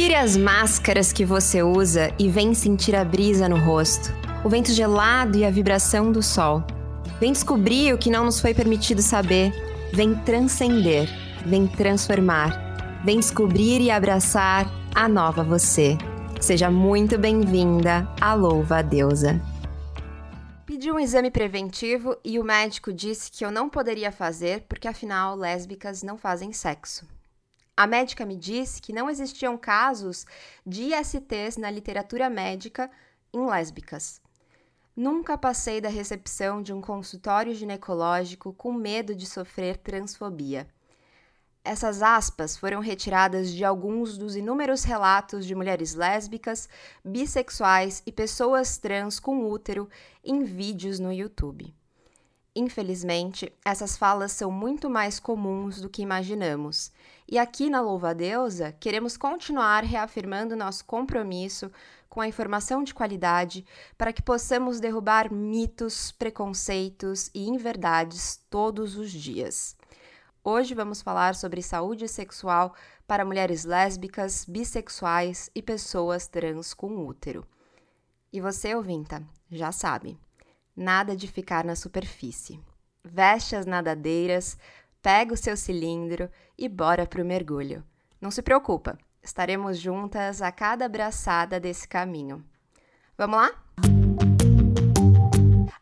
Tire as máscaras que você usa e vem sentir a brisa no rosto, o vento gelado e a vibração do sol. Vem descobrir o que não nos foi permitido saber. Vem transcender, vem transformar. Vem descobrir e abraçar a nova você. Seja muito bem-vinda à Louva Deusa. Pedi um exame preventivo e o médico disse que eu não poderia fazer porque afinal lésbicas não fazem sexo. A médica me disse que não existiam casos de ISTs na literatura médica em lésbicas. Nunca passei da recepção de um consultório ginecológico com medo de sofrer transfobia. Essas aspas foram retiradas de alguns dos inúmeros relatos de mulheres lésbicas, bissexuais e pessoas trans com útero em vídeos no YouTube. Infelizmente, essas falas são muito mais comuns do que imaginamos. E aqui na Louva Deusa, queremos continuar reafirmando nosso compromisso com a informação de qualidade para que possamos derrubar mitos, preconceitos e inverdades todos os dias. Hoje vamos falar sobre saúde sexual para mulheres lésbicas, bissexuais e pessoas trans com útero. E você, ouvinta, já sabe. Nada de ficar na superfície. Veste as nadadeiras, pega o seu cilindro e bora pro mergulho. Não se preocupa, estaremos juntas a cada abraçada desse caminho. Vamos lá?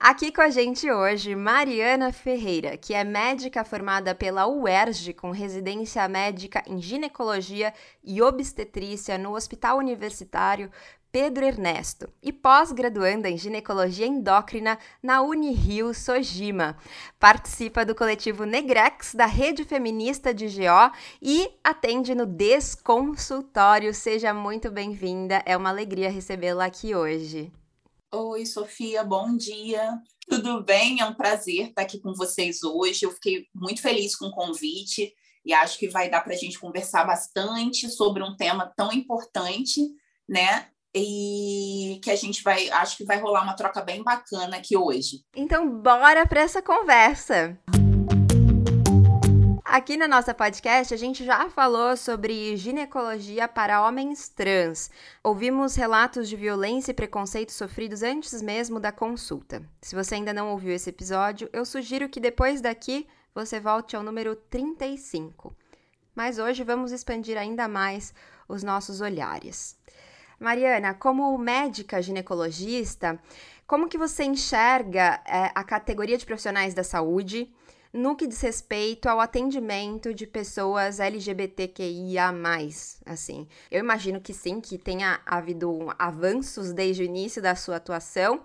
Aqui com a gente hoje, Mariana Ferreira, que é médica formada pela UERJ com residência médica em ginecologia e obstetrícia no Hospital Universitário Pedro Ernesto e pós-graduanda em ginecologia endócrina na Unirio Sojima. Participa do coletivo Negrex da Rede Feminista de GO e atende no Desconsultório. Seja muito bem-vinda, é uma alegria recebê-la aqui hoje. Oi, Sofia, bom dia. Tudo bem? É um prazer estar aqui com vocês hoje. Eu fiquei muito feliz com o convite e acho que vai dar para a gente conversar bastante sobre um tema tão importante, né? E que a gente vai, acho que vai rolar uma troca bem bacana aqui hoje. Então, bora para essa conversa. Aqui na nossa podcast, a gente já falou sobre ginecologia para homens trans. Ouvimos relatos de violência e preconceito sofridos antes mesmo da consulta. Se você ainda não ouviu esse episódio, eu sugiro que depois daqui você volte ao número 35. Mas hoje vamos expandir ainda mais os nossos olhares. Mariana, como médica ginecologista, como que você enxerga é, a categoria de profissionais da saúde no que diz respeito ao atendimento de pessoas LGBTQIA+, assim? Eu imagino que sim, que tenha havido avanços desde o início da sua atuação,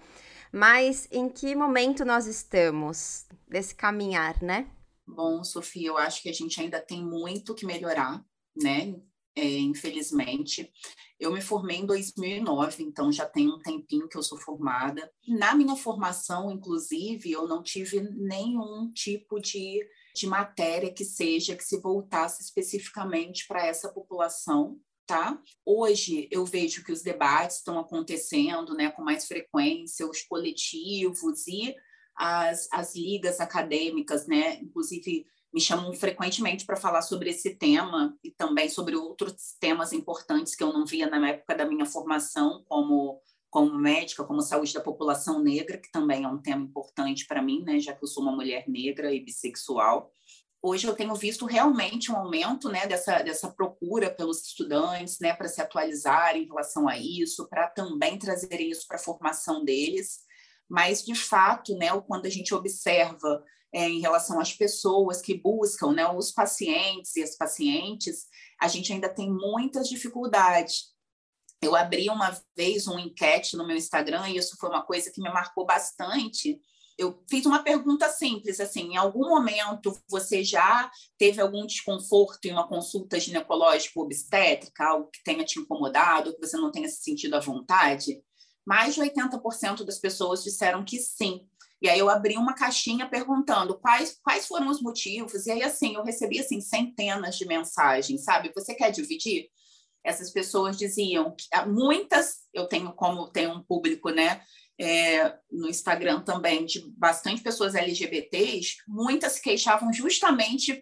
mas em que momento nós estamos desse caminhar, né? Bom, Sofia, eu acho que a gente ainda tem muito que melhorar, né? É, infelizmente. Eu me formei em 2009, então já tem um tempinho que eu sou formada. Na minha formação, inclusive, eu não tive nenhum tipo de, de matéria que seja que se voltasse especificamente para essa população. Tá? Hoje eu vejo que os debates estão acontecendo né, com mais frequência, os coletivos e as, as ligas acadêmicas, né, inclusive me chamam frequentemente para falar sobre esse tema e também sobre outros temas importantes que eu não via na época da minha formação como como médica, como saúde da população negra, que também é um tema importante para mim, né, já que eu sou uma mulher negra e bissexual. Hoje eu tenho visto realmente um aumento, né, dessa dessa procura pelos estudantes, né, para se atualizarem em relação a isso, para também trazerem isso para a formação deles. Mas de fato, né, quando a gente observa é, em relação às pessoas que buscam, né, os pacientes e as pacientes, a gente ainda tem muitas dificuldades. Eu abri uma vez um enquete no meu Instagram e isso foi uma coisa que me marcou bastante. Eu fiz uma pergunta simples, assim, em algum momento você já teve algum desconforto em uma consulta ginecológica obstétrica, algo que tenha te incomodado, que você não tenha se sentido à vontade? Mais de 80% das pessoas disseram que sim. E aí eu abri uma caixinha perguntando quais, quais foram os motivos. E aí, assim, eu recebi, assim, centenas de mensagens, sabe? Você quer dividir? Essas pessoas diziam que ah, muitas, eu tenho como tem um público, né? É, no Instagram também, de bastante pessoas LGBTs, muitas se queixavam justamente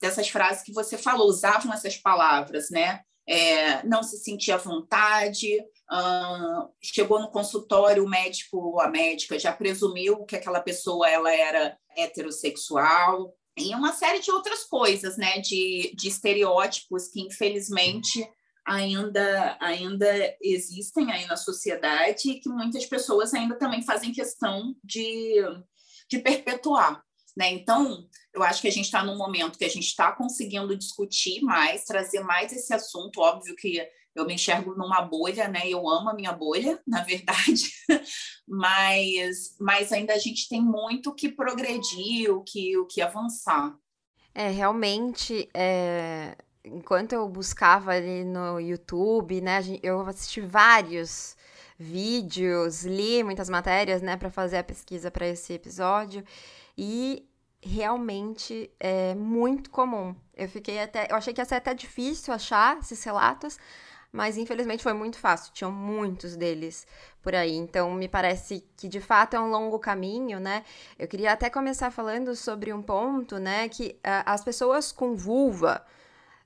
dessas frases que você falou, usavam essas palavras, né? É, não se sentir à vontade, chegou no consultório, o médico ou a médica já presumiu que aquela pessoa ela era heterossexual, e uma série de outras coisas, né, de, de estereótipos que, infelizmente, ainda, ainda existem aí na sociedade e que muitas pessoas ainda também fazem questão de, de perpetuar. Né? Então, eu acho que a gente está num momento que a gente está conseguindo discutir mais, trazer mais esse assunto. Óbvio que eu me enxergo numa bolha, né? Eu amo a minha bolha, na verdade, mas, mas ainda a gente tem muito que progredir, o que, o que avançar. É, realmente, é... enquanto eu buscava ali no YouTube, né, eu assisti vários vídeos, li muitas matérias, né, para fazer a pesquisa para esse episódio, e realmente é muito comum. Eu fiquei até, eu achei que ia ser até difícil achar esses relatos, mas infelizmente foi muito fácil, tinham muitos deles por aí. Então, me parece que de fato é um longo caminho, né? Eu queria até começar falando sobre um ponto, né, que uh, as pessoas com vulva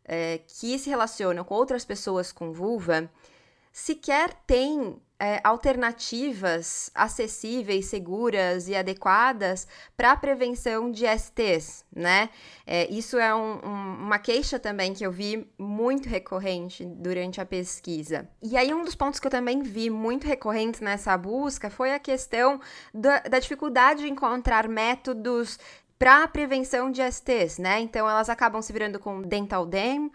é, que se relacionam com outras pessoas com vulva sequer têm é, alternativas acessíveis, seguras e adequadas para a prevenção de STs, né? É, isso é um, um, uma queixa também que eu vi muito recorrente durante a pesquisa. E aí, um dos pontos que eu também vi muito recorrente nessa busca foi a questão da, da dificuldade de encontrar métodos para a prevenção de STs, né? Então elas acabam se virando com dental dam,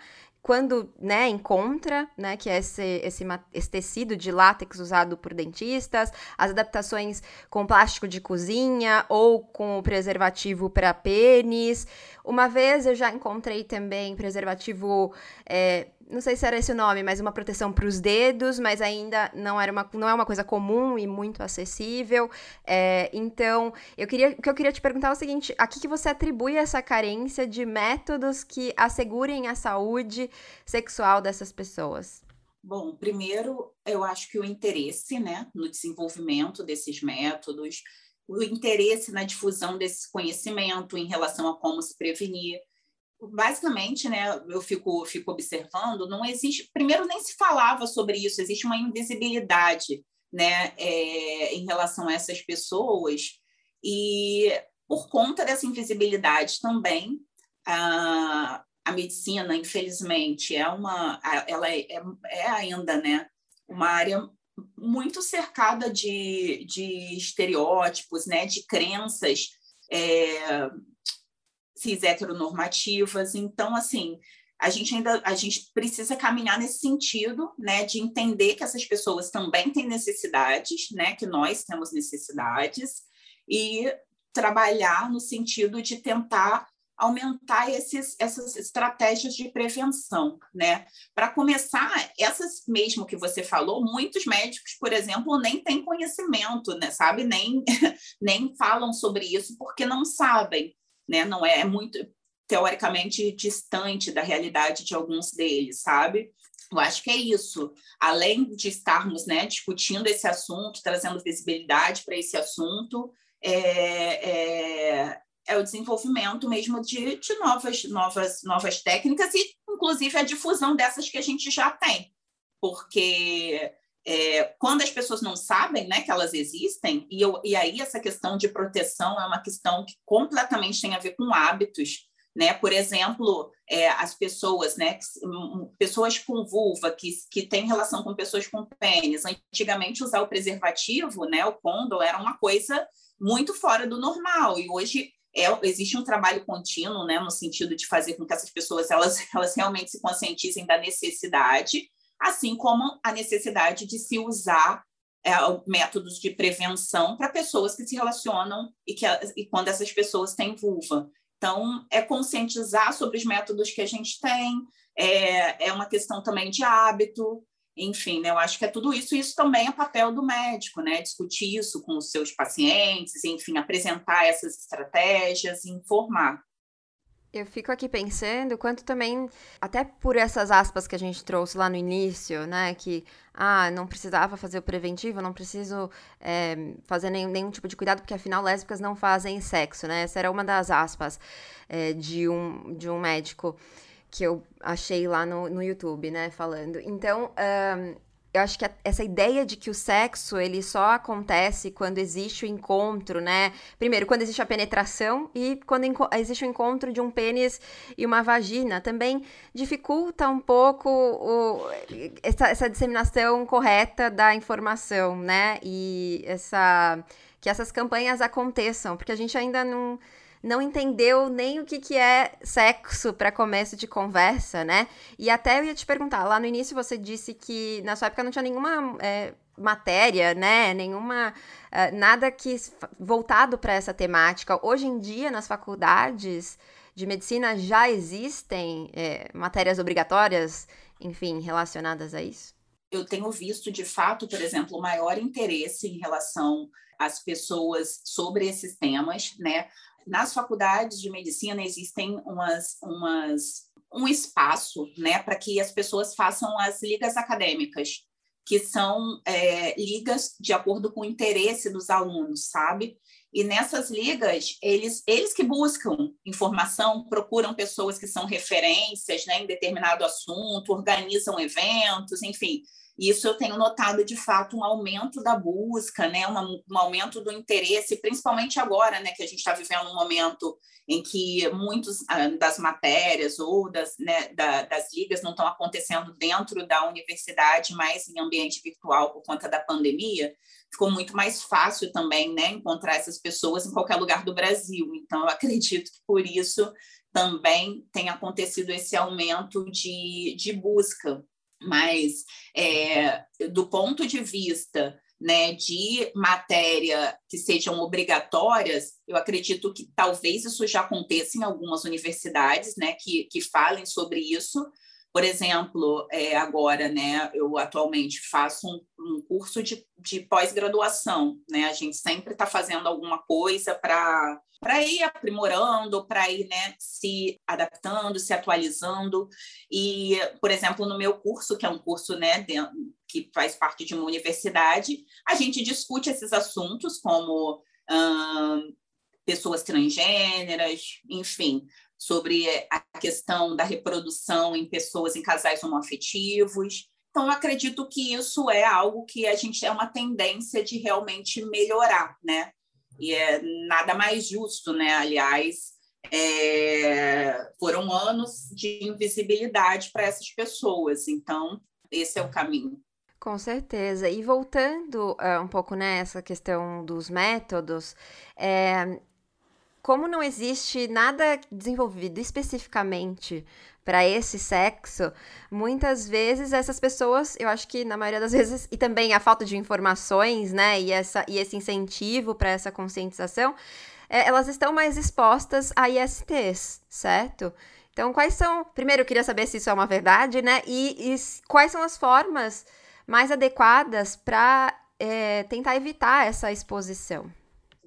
quando né, encontra, né, que é esse, esse, esse, tecido de látex usado por dentistas, as adaptações com plástico de cozinha ou com preservativo para pênis. Uma vez eu já encontrei também preservativo é, não sei se era esse o nome, mas uma proteção para os dedos, mas ainda não era uma, não é uma coisa comum e muito acessível. É, então, eu queria, o que eu queria te perguntar é o seguinte: a que, que você atribui essa carência de métodos que assegurem a saúde sexual dessas pessoas? Bom, primeiro, eu acho que o interesse né, no desenvolvimento desses métodos, o interesse na difusão desse conhecimento em relação a como se prevenir basicamente, né, eu fico, fico observando, não existe, primeiro nem se falava sobre isso, existe uma invisibilidade, né, é, em relação a essas pessoas, e por conta dessa invisibilidade também, a, a medicina, infelizmente, é uma, ela é, é, ainda, né, uma área muito cercada de, de estereótipos, né, de crenças é, cis heteronormativas. Então, assim, a gente ainda a gente precisa caminhar nesse sentido, né, de entender que essas pessoas também têm necessidades, né, que nós temos necessidades e trabalhar no sentido de tentar aumentar esses, essas estratégias de prevenção, né? Para começar, essas mesmo que você falou, muitos médicos, por exemplo, nem têm conhecimento, né? Sabe? Nem, nem falam sobre isso porque não sabem né? Não é, é muito teoricamente distante da realidade de alguns deles, sabe? Eu acho que é isso. Além de estarmos né, discutindo esse assunto, trazendo visibilidade para esse assunto, é, é, é, o desenvolvimento mesmo de, de novas, novas, novas técnicas e, inclusive, a difusão dessas que a gente já tem. Porque é, quando as pessoas não sabem né, que elas existem, e, eu, e aí essa questão de proteção é uma questão que completamente tem a ver com hábitos. Né? Por exemplo, é, as pessoas, né, pessoas com vulva que, que têm relação com pessoas com pênis, antigamente usar o preservativo, né, o condom, era uma coisa muito fora do normal, e hoje é, existe um trabalho contínuo, né, no sentido de fazer com que essas pessoas elas, elas realmente se conscientizem da necessidade assim como a necessidade de se usar é, métodos de prevenção para pessoas que se relacionam e, que, e quando essas pessoas têm vulva. Então, é conscientizar sobre os métodos que a gente tem, é, é uma questão também de hábito, enfim, né, eu acho que é tudo isso, e isso também é papel do médico, né, discutir isso com os seus pacientes, enfim, apresentar essas estratégias, informar. Eu fico aqui pensando quanto também, até por essas aspas que a gente trouxe lá no início, né? Que, ah, não precisava fazer o preventivo, não preciso é, fazer nenhum, nenhum, tipo de cuidado, porque afinal lésbicas não fazem sexo, né? Essa era uma das aspas é, de, um, de um médico. que eu achei lá no, no YouTube, né, falando. Então, um, eu acho que essa ideia de que o sexo ele só acontece quando existe o encontro, né? Primeiro, quando existe a penetração e quando existe o encontro de um pênis e uma vagina, também dificulta um pouco o, essa, essa disseminação correta da informação, né? E essa que essas campanhas aconteçam, porque a gente ainda não não entendeu nem o que, que é sexo para começo de conversa, né? E até eu ia te perguntar, lá no início você disse que na sua época não tinha nenhuma é, matéria, né? Nenhuma. Uh, nada que voltado para essa temática. Hoje em dia, nas faculdades de medicina já existem é, matérias obrigatórias, enfim, relacionadas a isso? Eu tenho visto, de fato, por exemplo, o maior interesse em relação às pessoas sobre esses temas, né? Nas faculdades de medicina existem umas, umas um espaço né, para que as pessoas façam as ligas acadêmicas, que são é, ligas de acordo com o interesse dos alunos, sabe? E nessas ligas, eles, eles que buscam informação, procuram pessoas que são referências né, em determinado assunto, organizam eventos, enfim. Isso eu tenho notado, de fato, um aumento da busca, né? um, um aumento do interesse, principalmente agora, né? que a gente está vivendo um momento em que muitas ah, das matérias ou das, né, da, das ligas não estão acontecendo dentro da universidade, mas em ambiente virtual por conta da pandemia, ficou muito mais fácil também né, encontrar essas pessoas em qualquer lugar do Brasil. Então, eu acredito que por isso também tem acontecido esse aumento de, de busca mas é, do ponto de vista né, de matéria que sejam obrigatórias, eu acredito que talvez isso já aconteça em algumas universidades, né, que, que falem sobre isso. Por exemplo, é, agora, né, eu atualmente faço um, um curso de, de pós-graduação, né, a gente sempre está fazendo alguma coisa para para ir aprimorando, para ir né, se adaptando, se atualizando. E, por exemplo, no meu curso, que é um curso né, que faz parte de uma universidade, a gente discute esses assuntos como hum, pessoas transgêneras, enfim, sobre a questão da reprodução em pessoas em casais homoafetivos. Então, eu acredito que isso é algo que a gente é uma tendência de realmente melhorar, né? E é nada mais justo, né? Aliás, é, foram anos de invisibilidade para essas pessoas. Então, esse é o caminho. Com certeza. E voltando uh, um pouco nessa né, questão dos métodos, é, como não existe nada desenvolvido especificamente para esse sexo, muitas vezes essas pessoas, eu acho que na maioria das vezes, e também a falta de informações, né, e, essa, e esse incentivo para essa conscientização, é, elas estão mais expostas a ISTs, certo? Então, quais são. Primeiro, eu queria saber se isso é uma verdade, né? E, e quais são as formas mais adequadas para é, tentar evitar essa exposição?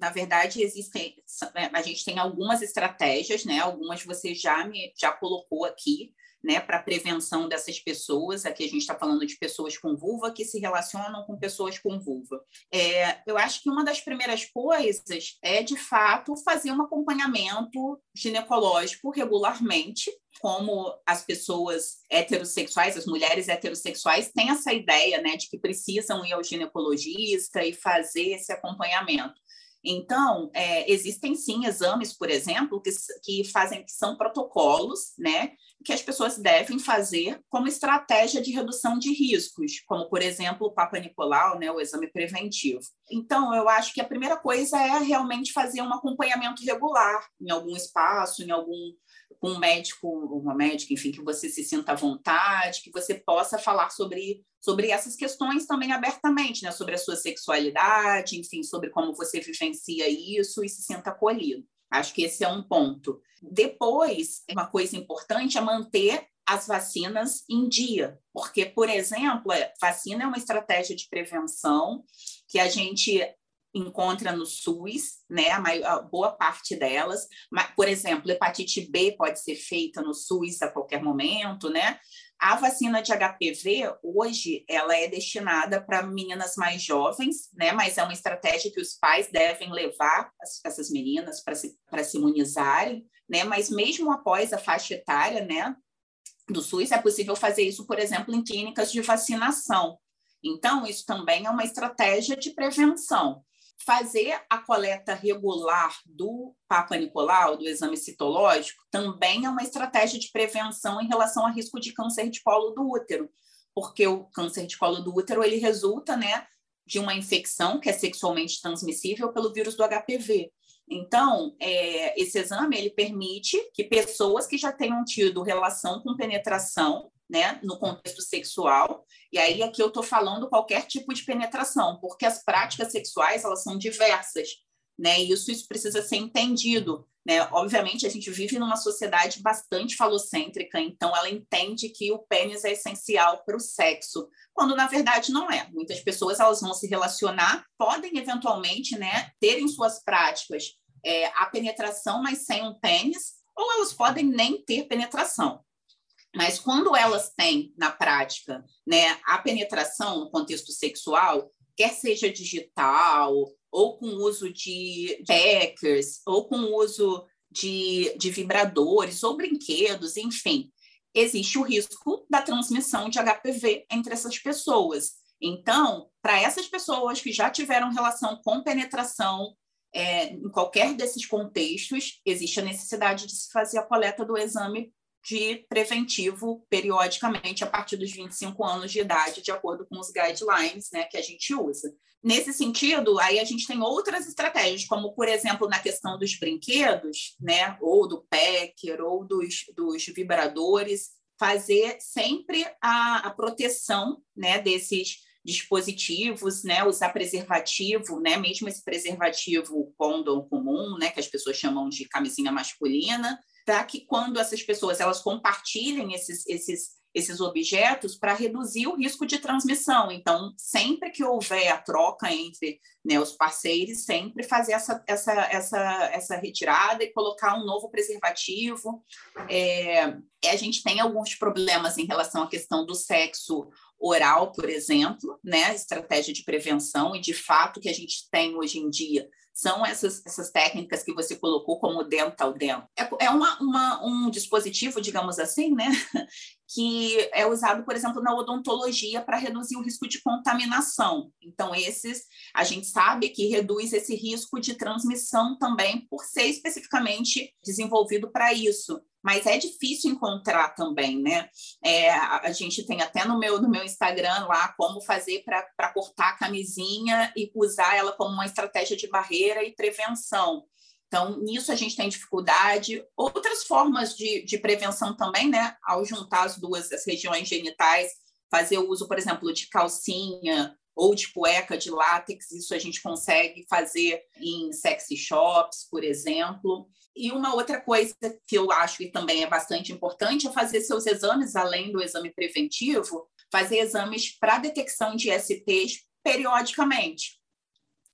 Na verdade, existem, né, a gente tem algumas estratégias, né? Algumas você já me já colocou aqui, né, para prevenção dessas pessoas. Aqui a gente está falando de pessoas com vulva que se relacionam com pessoas com vulva. É, eu acho que uma das primeiras coisas é, de fato, fazer um acompanhamento ginecológico regularmente, como as pessoas heterossexuais, as mulheres heterossexuais, têm essa ideia né, de que precisam ir ao ginecologista e fazer esse acompanhamento. Então, é, existem sim exames, por exemplo, que, que fazem que são protocolos, né, que as pessoas devem fazer como estratégia de redução de riscos, como, por exemplo, o Papa Nicolau, né, o exame preventivo. Então, eu acho que a primeira coisa é realmente fazer um acompanhamento regular em algum espaço, em algum com um médico, uma médica, enfim, que você se sinta à vontade, que você possa falar sobre, sobre essas questões também abertamente, né? sobre a sua sexualidade, enfim, sobre como você vivencia isso e se sinta acolhido. Acho que esse é um ponto. Depois, uma coisa importante é manter as vacinas em dia, porque, por exemplo, a vacina é uma estratégia de prevenção que a gente encontra no SUS, né, a, maior, a boa parte delas. Mas, por exemplo, hepatite B pode ser feita no SUS a qualquer momento, né? A vacina de HPV, hoje, ela é destinada para meninas mais jovens, né? Mas é uma estratégia que os pais devem levar as, essas meninas para se, se imunizarem, né? Mas mesmo após a faixa etária, né? do SUS, é possível fazer isso, por exemplo, em clínicas de vacinação. Então, isso também é uma estratégia de prevenção. Fazer a coleta regular do Papa Nicolau, do exame citológico, também é uma estratégia de prevenção em relação a risco de câncer de colo do útero, porque o câncer de colo do útero ele resulta, né, de uma infecção que é sexualmente transmissível pelo vírus do HPV. Então, é, esse exame ele permite que pessoas que já tenham tido relação com penetração, né, no contexto sexual, e aí aqui eu estou falando qualquer tipo de penetração, porque as práticas sexuais elas são diversas, né, e isso, isso precisa ser entendido. Né? Obviamente, a gente vive numa sociedade bastante falocêntrica, então ela entende que o pênis é essencial para o sexo, quando na verdade não é. Muitas pessoas elas vão se relacionar, podem eventualmente né, ter em suas práticas é, a penetração, mas sem um pênis, ou elas podem nem ter penetração. Mas quando elas têm na prática né, a penetração no contexto sexual, quer seja digital ou com uso de hackers, ou com uso de, de vibradores, ou brinquedos, enfim, existe o risco da transmissão de HPV entre essas pessoas. Então, para essas pessoas que já tiveram relação com penetração, é, em qualquer desses contextos, existe a necessidade de se fazer a coleta do exame de preventivo periodicamente a partir dos 25 anos de idade, de acordo com os guidelines né, que a gente usa. Nesse sentido, aí a gente tem outras estratégias, como, por exemplo, na questão dos brinquedos, né, ou do packer, ou dos, dos vibradores, fazer sempre a, a proteção né, desses dispositivos, né, usar preservativo, né, mesmo esse preservativo condom comum, né, que as pessoas chamam de camisinha masculina, para que quando essas pessoas elas compartilhem esses, esses, esses objetos para reduzir o risco de transmissão. Então, sempre que houver a troca entre né, os parceiros, sempre fazer essa, essa, essa, essa retirada e colocar um novo preservativo. É, a gente tem alguns problemas em relação à questão do sexo oral, por exemplo, né, estratégia de prevenção, e de fato que a gente tem hoje em dia são essas, essas técnicas que você colocou como dental dent. É, é uma, uma, um dispositivo, digamos assim, né, que é usado, por exemplo, na odontologia para reduzir o risco de contaminação. Então, esses a gente sabe que reduz esse risco de transmissão também por ser especificamente desenvolvido para isso mas é difícil encontrar também, né? É, a, gente tem até no meu, no meu Instagram lá como fazer para cortar a camisinha e usar ela como uma estratégia de barreira e prevenção. Então, nisso a gente tem dificuldade. Outras formas de, de prevenção também, né? Ao juntar as duas as regiões genitais, fazer o uso, por exemplo, de calcinha ou de cueca de látex, isso a gente consegue fazer em sexy shops, por exemplo. E uma outra coisa que eu acho que também é bastante importante é fazer seus exames, além do exame preventivo, fazer exames para detecção de STs periodicamente.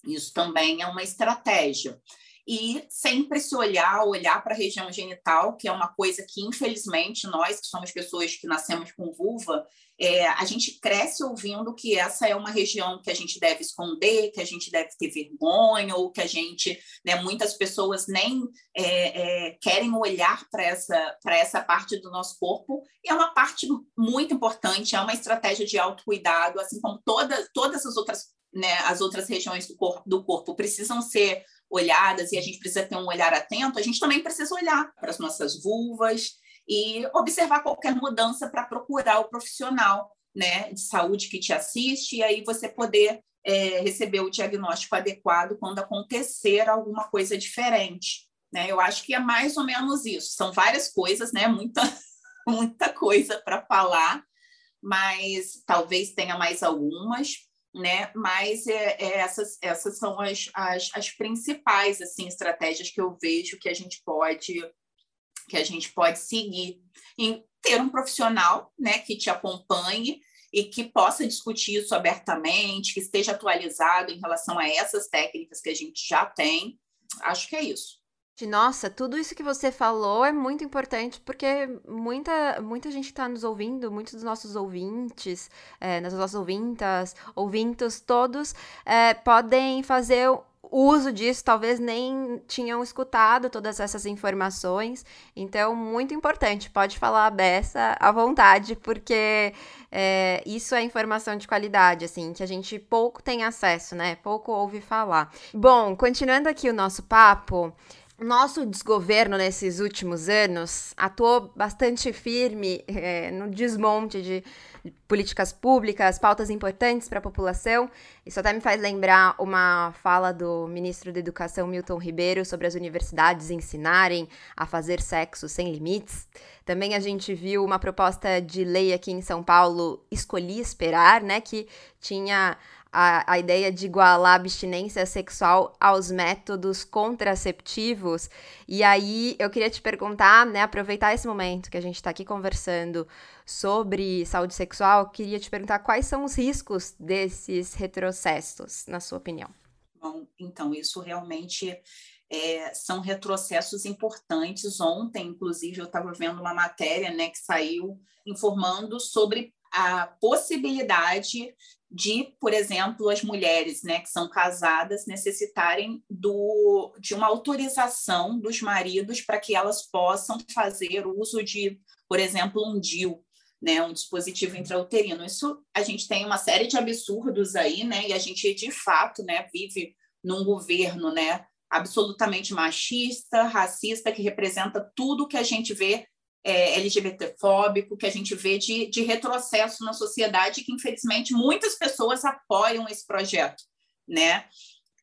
Isso também é uma estratégia e sempre se olhar, olhar para a região genital, que é uma coisa que, infelizmente, nós que somos pessoas que nascemos com vulva, é, a gente cresce ouvindo que essa é uma região que a gente deve esconder, que a gente deve ter vergonha, ou que a gente, né, muitas pessoas nem é, é, querem olhar para essa, essa parte do nosso corpo, e é uma parte muito importante, é uma estratégia de autocuidado, assim como toda, todas as outras, né, as outras regiões do corpo, do corpo precisam ser olhadas e a gente precisa ter um olhar atento, a gente também precisa olhar para as nossas vulvas e observar qualquer mudança para procurar o profissional né, de saúde que te assiste e aí você poder é, receber o diagnóstico adequado quando acontecer alguma coisa diferente. Né? Eu acho que é mais ou menos isso. São várias coisas, né? muita, muita coisa para falar, mas talvez tenha mais algumas né? Mas é, é, essas, essas são as, as, as, principais assim estratégias que eu vejo que a gente pode que a gente pode seguir em ter um profissional, né, que te acompanhe e que possa discutir isso abertamente, que esteja atualizado em relação a essas técnicas que a gente já tem. Acho que é isso. Nossa, tudo isso que você falou é muito importante porque muita, muita gente está nos ouvindo, muitos dos nossos ouvintes, é, nossas ouvintas, ouvintos, todos é, podem fazer uso disso, talvez nem tinham escutado todas essas informações. Então, muito importante, pode falar a beça à vontade, porque é, isso é informação de qualidade, assim, que a gente pouco tem acesso, né? Pouco ouve falar. Bom, continuando aqui o nosso papo. Nosso desgoverno nesses últimos anos atuou bastante firme é, no desmonte de políticas públicas, pautas importantes para a população. Isso até me faz lembrar uma fala do ministro da Educação, Milton Ribeiro, sobre as universidades ensinarem a fazer sexo sem limites. Também a gente viu uma proposta de lei aqui em São Paulo, Escolhi Esperar, né, que tinha a, a ideia de igualar a abstinência sexual aos métodos contraceptivos. E aí eu queria te perguntar, né, aproveitar esse momento que a gente está aqui conversando sobre saúde sexual, queria te perguntar quais são os riscos desses retrocessos, na sua opinião. Bom, então, isso realmente é, são retrocessos importantes. Ontem, inclusive, eu estava vendo uma matéria né, que saiu informando sobre a possibilidade de, por exemplo, as mulheres né, que são casadas necessitarem do, de uma autorização dos maridos para que elas possam fazer uso de, por exemplo, um DIU, né, um dispositivo intrauterino. Isso a gente tem uma série de absurdos aí, né, e a gente de fato, né, vive num governo, né, absolutamente machista, racista, que representa tudo que a gente vê é, LGBTfóbico, que a gente vê de, de retrocesso na sociedade, que infelizmente muitas pessoas apoiam esse projeto, né?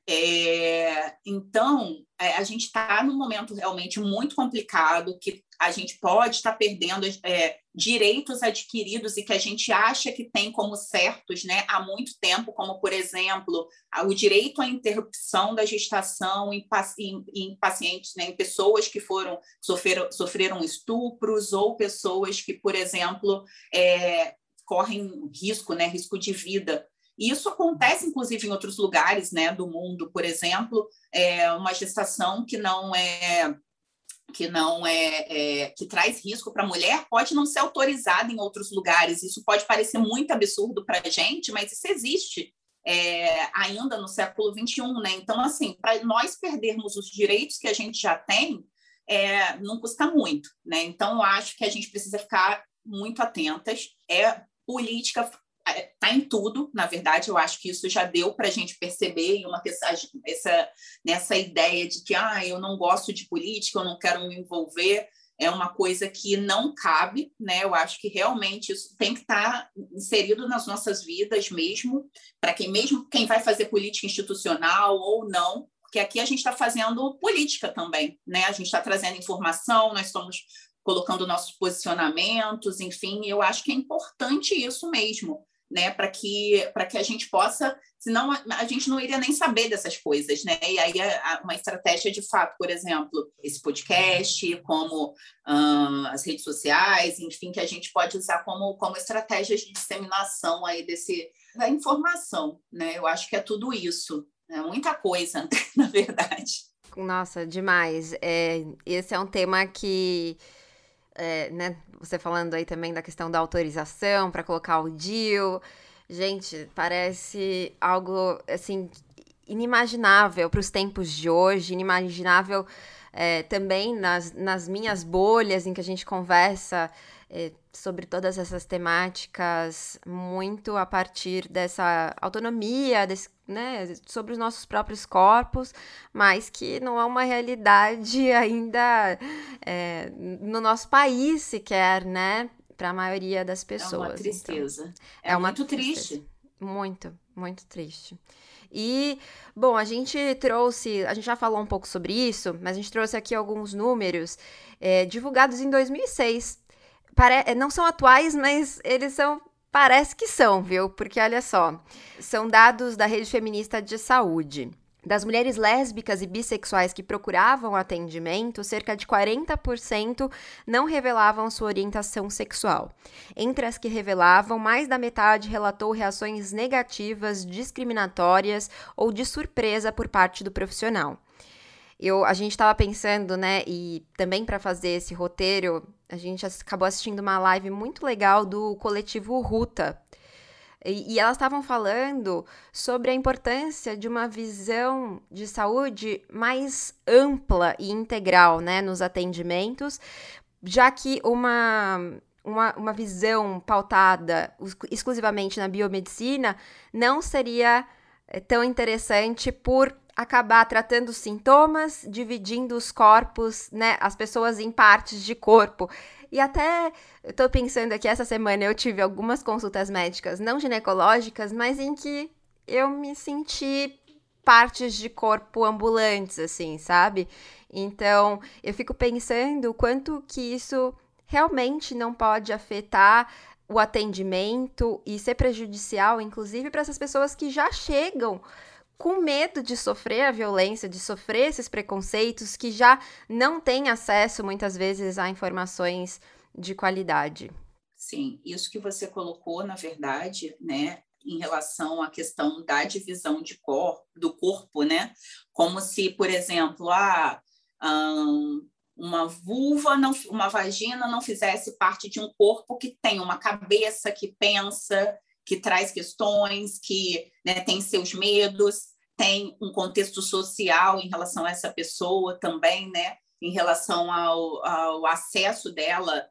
É, então, é, a gente está num momento realmente muito complicado, que a gente pode estar tá perdendo é, direitos adquiridos e que a gente acha que tem como certos né, há muito tempo, como, por exemplo, o direito à interrupção da gestação em, em, em pacientes, né, em pessoas que foram sofreram, sofreram estupros ou pessoas que, por exemplo, é, correm risco, né, risco de vida. E isso acontece, inclusive, em outros lugares né, do mundo, por exemplo, é uma gestação que não é que não é, é que traz risco para a mulher pode não ser autorizada em outros lugares. Isso pode parecer muito absurdo para a gente, mas isso existe é, ainda no século XXI, né? Então, assim, para nós perdermos os direitos que a gente já tem, é, não custa muito, né? Então, eu acho que a gente precisa ficar muito atentas. É política está em tudo, na verdade, eu acho que isso já deu para a gente perceber uma essa, nessa ideia de que ah, eu não gosto de política, eu não quero me envolver, é uma coisa que não cabe, né? Eu acho que realmente isso tem que estar tá inserido nas nossas vidas mesmo, para quem mesmo quem vai fazer política institucional ou não, porque aqui a gente está fazendo política também, né? A gente está trazendo informação, nós estamos colocando nossos posicionamentos, enfim, eu acho que é importante isso mesmo né, para que para que a gente possa, senão a, a, gente não iria nem saber dessas coisas, né? E aí a, a, uma estratégia de fato, por exemplo, esse podcast, como as redes sociais, enfim, que a gente pode usar como como estratégias de disseminação aí desse da informação, né? Eu acho que é tudo isso, é muita coisa, na verdade. Nossa, demais. É, esse é um tema que é, né, você falando aí também da questão da autorização para colocar o deal. Gente, parece algo assim inimaginável para os tempos de hoje, inimaginável é, também nas, nas minhas bolhas em que a gente conversa é, sobre todas essas temáticas, muito a partir dessa autonomia, desse, né, sobre os nossos próprios corpos, mas que não é uma realidade ainda é, no nosso país sequer, né? Para a maioria das pessoas. É uma então. tristeza. Então, é, é, uma muito triste. Tristeza. Muito, muito triste. E, bom, a gente trouxe, a gente já falou um pouco sobre isso, mas a gente trouxe aqui alguns números é, divulgados em 2006 pare... não são atuais, mas eles são. Parece que são, viu? Porque olha só, são dados da Rede Feminista de Saúde. Das mulheres lésbicas e bissexuais que procuravam atendimento, cerca de 40% não revelavam sua orientação sexual. Entre as que revelavam, mais da metade relatou reações negativas, discriminatórias ou de surpresa por parte do profissional. Eu, a gente estava pensando, né, e também para fazer esse roteiro, a gente acabou assistindo uma live muito legal do coletivo Ruta. E, e elas estavam falando sobre a importância de uma visão de saúde mais ampla e integral, né, nos atendimentos, já que uma uma, uma visão pautada exclusivamente na biomedicina não seria eh, tão interessante por acabar tratando os sintomas, dividindo os corpos, né, as pessoas em partes de corpo. E até tô pensando aqui essa semana eu tive algumas consultas médicas não ginecológicas, mas em que eu me senti partes de corpo ambulantes assim, sabe? Então, eu fico pensando o quanto que isso realmente não pode afetar o atendimento e ser prejudicial, inclusive, para essas pessoas que já chegam com medo de sofrer a violência, de sofrer esses preconceitos, que já não têm acesso muitas vezes a informações de qualidade. Sim, isso que você colocou, na verdade, né, em relação à questão da divisão de cor, do corpo, né? Como se, por exemplo, ah, hum, uma vulva, não, uma vagina não fizesse parte de um corpo que tem uma cabeça que pensa, que traz questões, que né, tem seus medos, tem um contexto social em relação a essa pessoa também, né? Em relação ao, ao acesso dela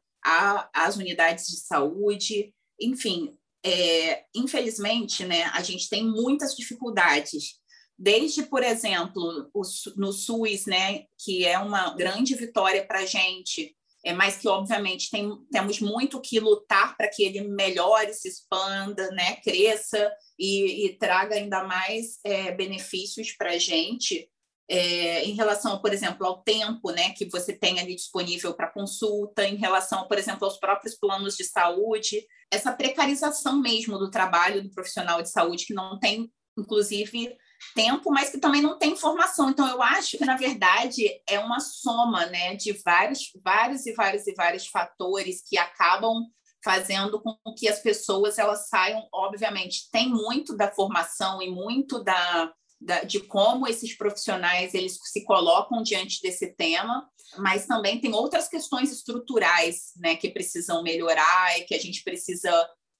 às unidades de saúde, enfim, é, infelizmente, né, a gente tem muitas dificuldades desde, por exemplo, o, no SUS, né, que é uma grande vitória para a gente, é, mas que, obviamente, tem, temos muito que lutar para que ele melhore, se expanda, né, cresça e, e traga ainda mais é, benefícios para a gente. É, em relação, por exemplo, ao tempo né, que você tem ali disponível para consulta, em relação, por exemplo, aos próprios planos de saúde, essa precarização mesmo do trabalho do profissional de saúde, que não tem, inclusive, tempo, mas que também não tem informação. Então, eu acho que, na verdade, é uma soma né, de vários, vários e vários e vários fatores que acabam fazendo com que as pessoas elas saiam, obviamente, tem muito da formação e muito da, da, de como esses profissionais eles se colocam diante desse tema, mas também tem outras questões estruturais né, que precisam melhorar e que a gente precisa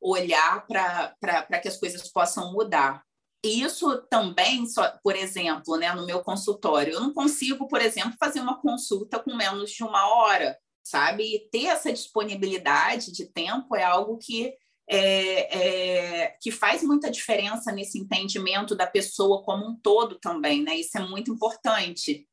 olhar para que as coisas possam mudar isso também, só, por exemplo, né, no meu consultório, eu não consigo, por exemplo, fazer uma consulta com menos de uma hora, sabe? E ter essa disponibilidade de tempo é algo que é, é, que faz muita diferença nesse entendimento da pessoa como um todo também, né? Isso é muito importante.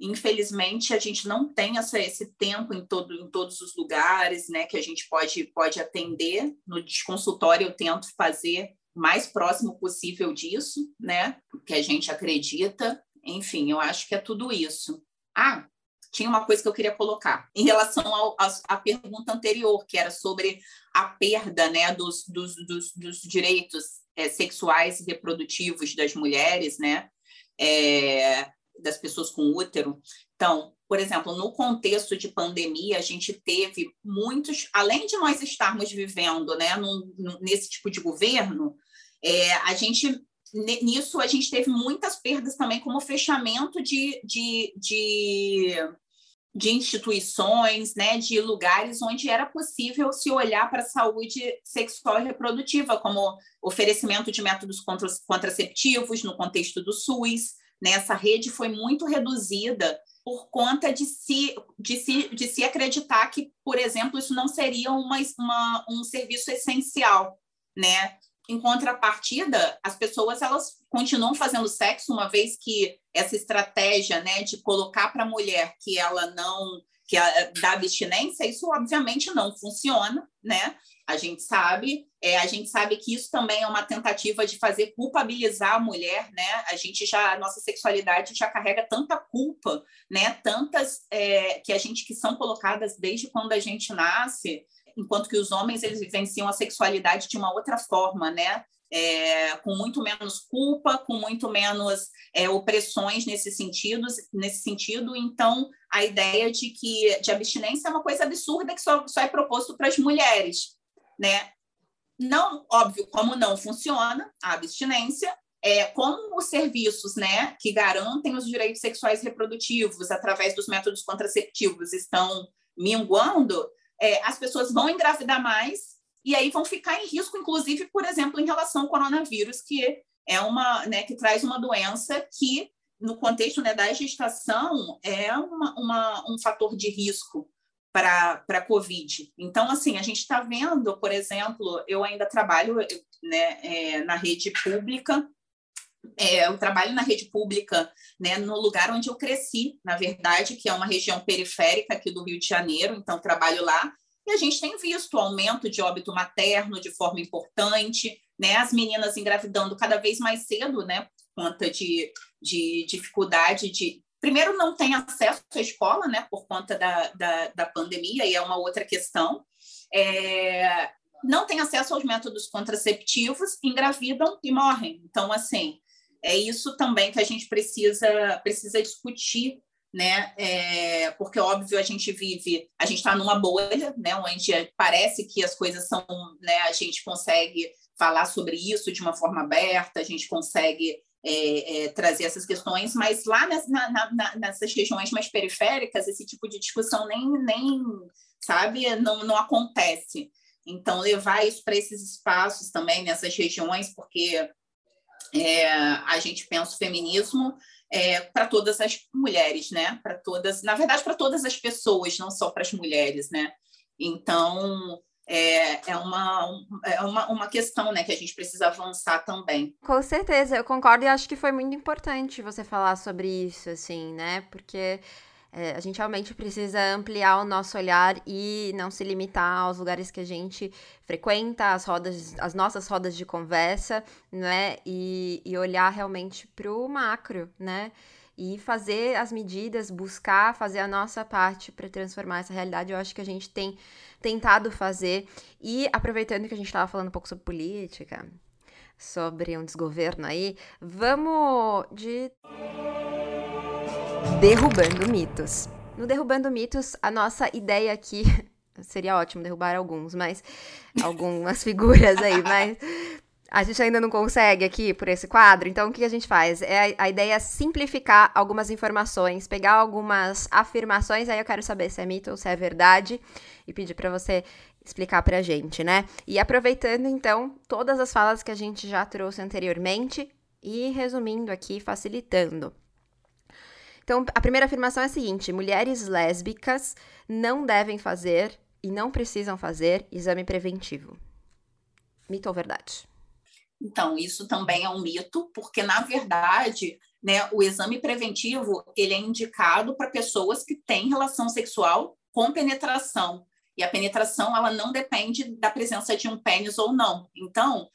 Infelizmente, a gente não tem essa, esse tempo em, todo, em todos os lugares, né? Que a gente pode, pode atender. No desconsultório, eu tento fazer mais próximo possível disso, né? Que a gente acredita. Enfim, eu acho que é tudo isso. Ah, tinha uma coisa que eu queria colocar em relação à pergunta anterior, que era sobre a perda né, dos, dos, dos, dos direitos é, sexuais e reprodutivos das mulheres, né? É, das pessoas com útero. Então, por exemplo, no contexto de pandemia, a gente teve muitos, além de nós estarmos vivendo né, num, nesse tipo de governo, é, a gente nisso a gente teve muitas perdas também, como fechamento de, de, de, de instituições, né, de lugares onde era possível se olhar para a saúde sexual e reprodutiva, como oferecimento de métodos contraceptivos no contexto do SUS. Né, essa rede foi muito reduzida por conta de se, de se, de se acreditar que, por exemplo, isso não seria uma, uma um serviço essencial, né? Em contrapartida, as pessoas elas continuam fazendo sexo uma vez que essa estratégia, né, de colocar para a mulher que ela não que a, da abstinência, isso obviamente não funciona, né? A gente sabe, é, a gente sabe que isso também é uma tentativa de fazer culpabilizar a mulher, né? A gente já, a nossa sexualidade já carrega tanta culpa, né? Tantas é, que a gente que são colocadas desde quando a gente nasce, enquanto que os homens eles vivenciam a sexualidade de uma outra forma, né? É, com muito menos culpa, com muito menos é, opressões nesse sentido, nesse sentido. Então, a ideia de que de abstinência é uma coisa absurda que só, só é proposto para as mulheres, né? Não, óbvio, como não funciona a abstinência, é, como os serviços né, que garantem os direitos sexuais reprodutivos através dos métodos contraceptivos estão minguando, é, as pessoas vão engravidar mais e aí vão ficar em risco, inclusive, por exemplo, em relação ao coronavírus, que é uma, né, que traz uma doença que, no contexto né, da gestação, é uma, uma um fator de risco para a Covid. Então, assim, a gente está vendo, por exemplo, eu ainda trabalho né, é, na rede pública, é, eu trabalho na rede pública, né, no lugar onde eu cresci, na verdade, que é uma região periférica aqui do Rio de Janeiro, então trabalho lá, e a gente tem visto o aumento de óbito materno de forma importante, né, as meninas engravidando cada vez mais cedo, né, por conta de, de dificuldade de. Primeiro, não tem acesso à escola, né, por conta da, da, da pandemia, e é uma outra questão. É, não tem acesso aos métodos contraceptivos, engravidam e morrem. Então, assim, é isso também que a gente precisa, precisa discutir, né? É, porque, óbvio, a gente vive, a gente está numa bolha, né? Onde parece que as coisas são, né? A gente consegue falar sobre isso de uma forma aberta, a gente consegue é, é, trazer essas questões, mas lá nas, na, na, nessas regiões mais periféricas, esse tipo de discussão nem, nem sabe, não, não acontece. Então, levar isso para esses espaços também, nessas regiões, porque é, a gente pensa o feminismo é, para todas as mulheres, né? Para todas, na verdade, para todas as pessoas, não só para as mulheres, né? Então, é, é, uma, é uma, uma questão né, que a gente precisa avançar também. Com certeza, eu concordo e acho que foi muito importante você falar sobre isso, assim, né? Porque é, a gente realmente precisa ampliar o nosso olhar e não se limitar aos lugares que a gente frequenta, as rodas, as nossas rodas de conversa, né? E, e olhar realmente para o macro, né? E fazer as medidas, buscar fazer a nossa parte para transformar essa realidade. Eu acho que a gente tem tentado fazer. E aproveitando que a gente estava falando um pouco sobre política, sobre um desgoverno aí, vamos de Derrubando mitos. No Derrubando Mitos, a nossa ideia aqui. Seria ótimo derrubar alguns, mas. Algumas figuras aí, mas. A gente ainda não consegue aqui por esse quadro, então o que a gente faz? É a, ideia é simplificar algumas informações, pegar algumas afirmações, aí eu quero saber se é mito ou se é verdade, e pedir para você explicar pra gente, né? E aproveitando então todas as falas que a gente já trouxe anteriormente e resumindo aqui, facilitando. Então, a primeira afirmação é a seguinte: mulheres lésbicas não devem fazer e não precisam fazer exame preventivo. Mito ou verdade? Então, isso também é um mito, porque na verdade, né, o exame preventivo ele é indicado para pessoas que têm relação sexual com penetração. E a penetração ela não depende da presença de um pênis ou não. Então,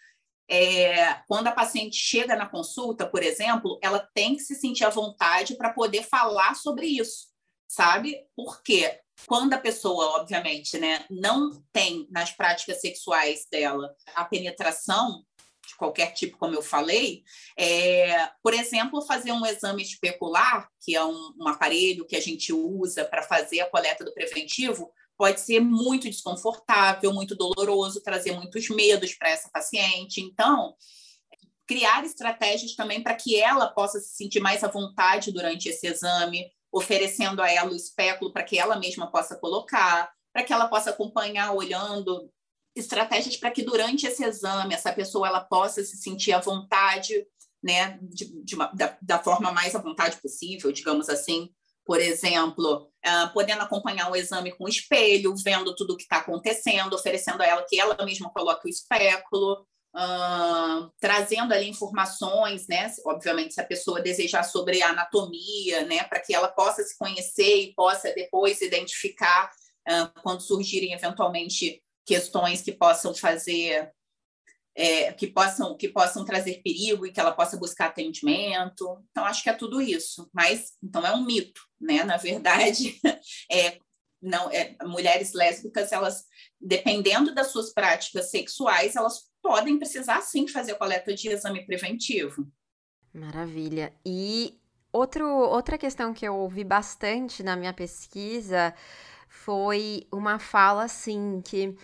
é, quando a paciente chega na consulta, por exemplo, ela tem que se sentir à vontade para poder falar sobre isso, sabe? Porque quando a pessoa, obviamente, né, não tem nas práticas sexuais dela a penetração de qualquer tipo, como eu falei, é, por exemplo, fazer um exame especular, que é um, um aparelho que a gente usa para fazer a coleta do preventivo, pode ser muito desconfortável, muito doloroso, trazer muitos medos para essa paciente. Então, criar estratégias também para que ela possa se sentir mais à vontade durante esse exame, oferecendo a ela o espéculo para que ela mesma possa colocar, para que ela possa acompanhar olhando estratégias para que durante esse exame essa pessoa ela possa se sentir à vontade, né, de, de uma, da, da forma mais à vontade possível, digamos assim, por exemplo, uh, podendo acompanhar o exame com o espelho, vendo tudo o que está acontecendo, oferecendo a ela que ela mesma coloque o espéculo, uh, trazendo ali informações, né? Obviamente, se a pessoa desejar sobre a anatomia, né? Para que ela possa se conhecer e possa depois identificar uh, quando surgirem eventualmente questões que possam fazer é, que, possam, que possam trazer perigo e que ela possa buscar atendimento. Então, acho que é tudo isso. Mas, então, é um mito, né? Na verdade, é, não, é, mulheres lésbicas, elas, dependendo das suas práticas sexuais, elas podem precisar, sim, fazer coleta de exame preventivo. Maravilha. E outro, outra questão que eu ouvi bastante na minha pesquisa foi uma fala, assim, que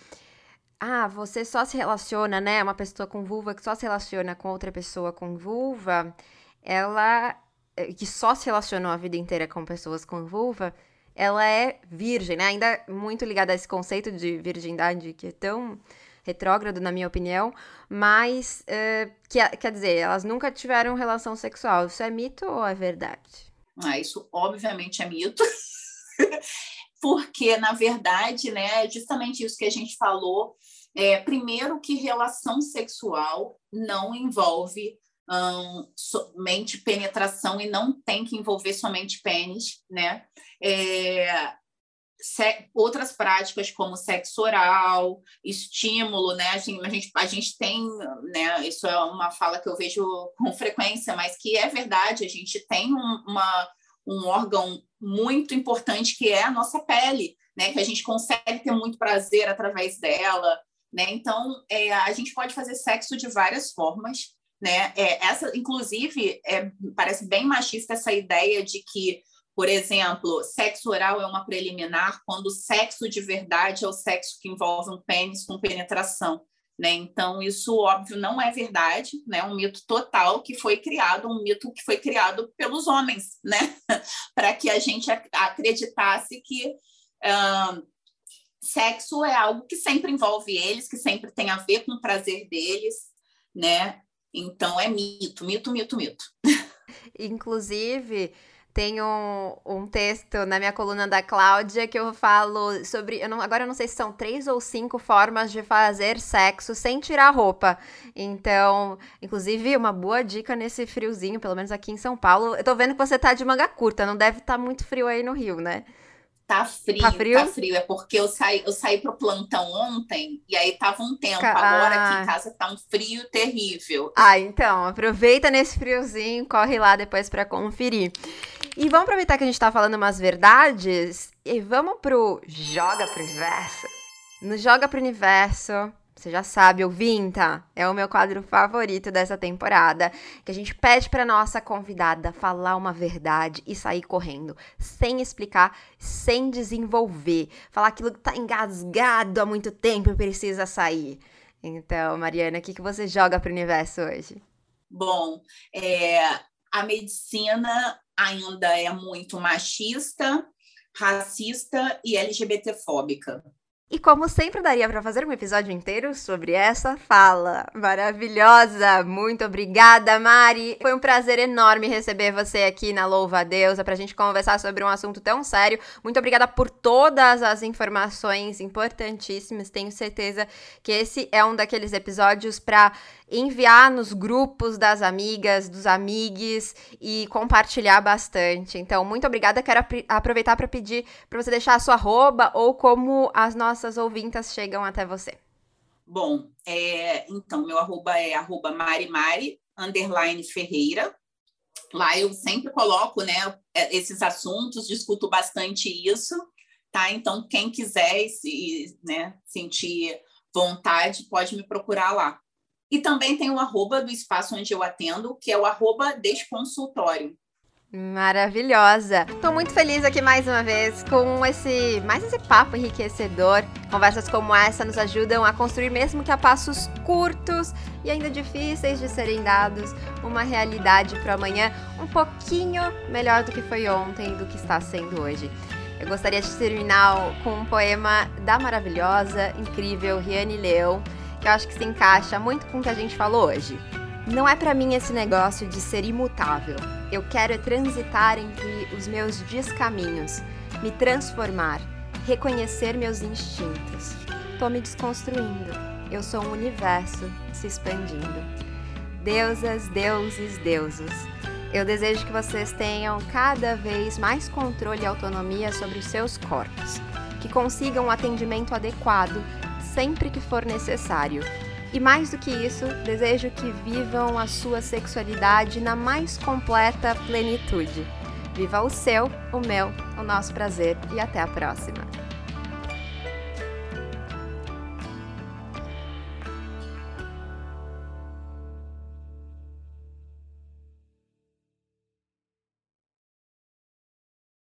ah, você só se relaciona, né? Uma pessoa com vulva que só se relaciona com outra pessoa com vulva, ela eh, que só se relacionou a vida inteira com pessoas com vulva, ela é virgem, né? Ainda muito ligada a esse conceito de virgindade que é tão retrógrado, na minha opinião, mas, uh, que, quer dizer, elas nunca tiveram relação sexual. Isso é mito ou é verdade? Ah, isso obviamente é mito. Porque, na verdade, né, é justamente isso que a gente falou. É, primeiro, que relação sexual não envolve um, somente penetração e não tem que envolver somente pênis, né? É, outras práticas como sexo oral, estímulo, né? A gente, a gente, a gente tem, né? Isso é uma fala que eu vejo com frequência, mas que é verdade. A gente tem um, uma, um órgão muito importante que é a nossa pele, né? Que a gente consegue ter muito prazer através dela, né? Então, é, a gente pode fazer sexo de várias formas, né? É, essa, inclusive, é, parece bem machista essa ideia de que por exemplo, sexo oral é uma preliminar, quando o sexo de verdade é o sexo que envolve um pênis com penetração. Né? Então, isso, óbvio, não é verdade, né? um mito total que foi criado, um mito que foi criado pelos homens, né? para que a gente acreditasse que uh, sexo é algo que sempre envolve eles, que sempre tem a ver com o prazer deles, né? Então, é mito, mito, mito, mito. Inclusive, tem um, um texto na minha coluna da Cláudia que eu falo sobre. Eu não, agora eu não sei se são três ou cinco formas de fazer sexo sem tirar roupa. Então, inclusive, uma boa dica nesse friozinho, pelo menos aqui em São Paulo. Eu tô vendo que você tá de manga curta, não deve estar tá muito frio aí no Rio, né? Tá frio, tá frio, tá frio. É porque eu saí, eu saí pro plantão ontem e aí tava um tempo. Agora ah. aqui em casa tá um frio terrível. Ah, então, aproveita nesse friozinho, corre lá depois para conferir. E vamos aproveitar que a gente tá falando umas verdades e vamos pro Joga pro Universo. No Joga pro Universo, você já sabe, ouvinta, é o meu quadro favorito dessa temporada, que a gente pede para nossa convidada falar uma verdade e sair correndo, sem explicar, sem desenvolver, falar aquilo que tá engasgado há muito tempo e precisa sair. Então, Mariana, o que, que você joga pro universo hoje? Bom, é, a medicina ainda é muito machista, racista e LGBTfóbica. E como sempre, daria para fazer um episódio inteiro sobre essa fala maravilhosa. Muito obrigada, Mari. Foi um prazer enorme receber você aqui na Louva a Deusa para a gente conversar sobre um assunto tão sério. Muito obrigada por todas as informações importantíssimas. Tenho certeza que esse é um daqueles episódios para enviar nos grupos das amigas, dos amigos e compartilhar bastante. Então, muito obrigada. Quero aproveitar para pedir para você deixar a sua arroba ou como as nossas ouvintas chegam até você. Bom, é, então, meu arroba é arroba marimari, underline Ferreira. Lá eu sempre coloco né, é, esses assuntos, discuto bastante isso, tá? Então, quem quiser se, né, sentir vontade, pode me procurar lá. E também tem o arroba do espaço onde eu atendo, que é o arroba desconsultório. Maravilhosa! Estou muito feliz aqui mais uma vez com esse mais esse papo enriquecedor. Conversas como essa nos ajudam a construir, mesmo que a passos curtos e ainda difíceis de serem dados, uma realidade para amanhã um pouquinho melhor do que foi ontem, do que está sendo hoje. Eu gostaria de terminar com um poema da maravilhosa, incrível Riane Leão que eu acho que se encaixa muito com o que a gente falou hoje. Não é para mim esse negócio de ser imutável. Eu quero é transitar entre os meus descaminhos, me transformar, reconhecer meus instintos. Tô me desconstruindo. Eu sou um universo se expandindo. Deusas, deuses, deuses. Eu desejo que vocês tenham cada vez mais controle e autonomia sobre os seus corpos, que consigam um atendimento adequado sempre que for necessário. E mais do que isso, desejo que vivam a sua sexualidade na mais completa plenitude. Viva o seu, o meu, o nosso prazer e até a próxima!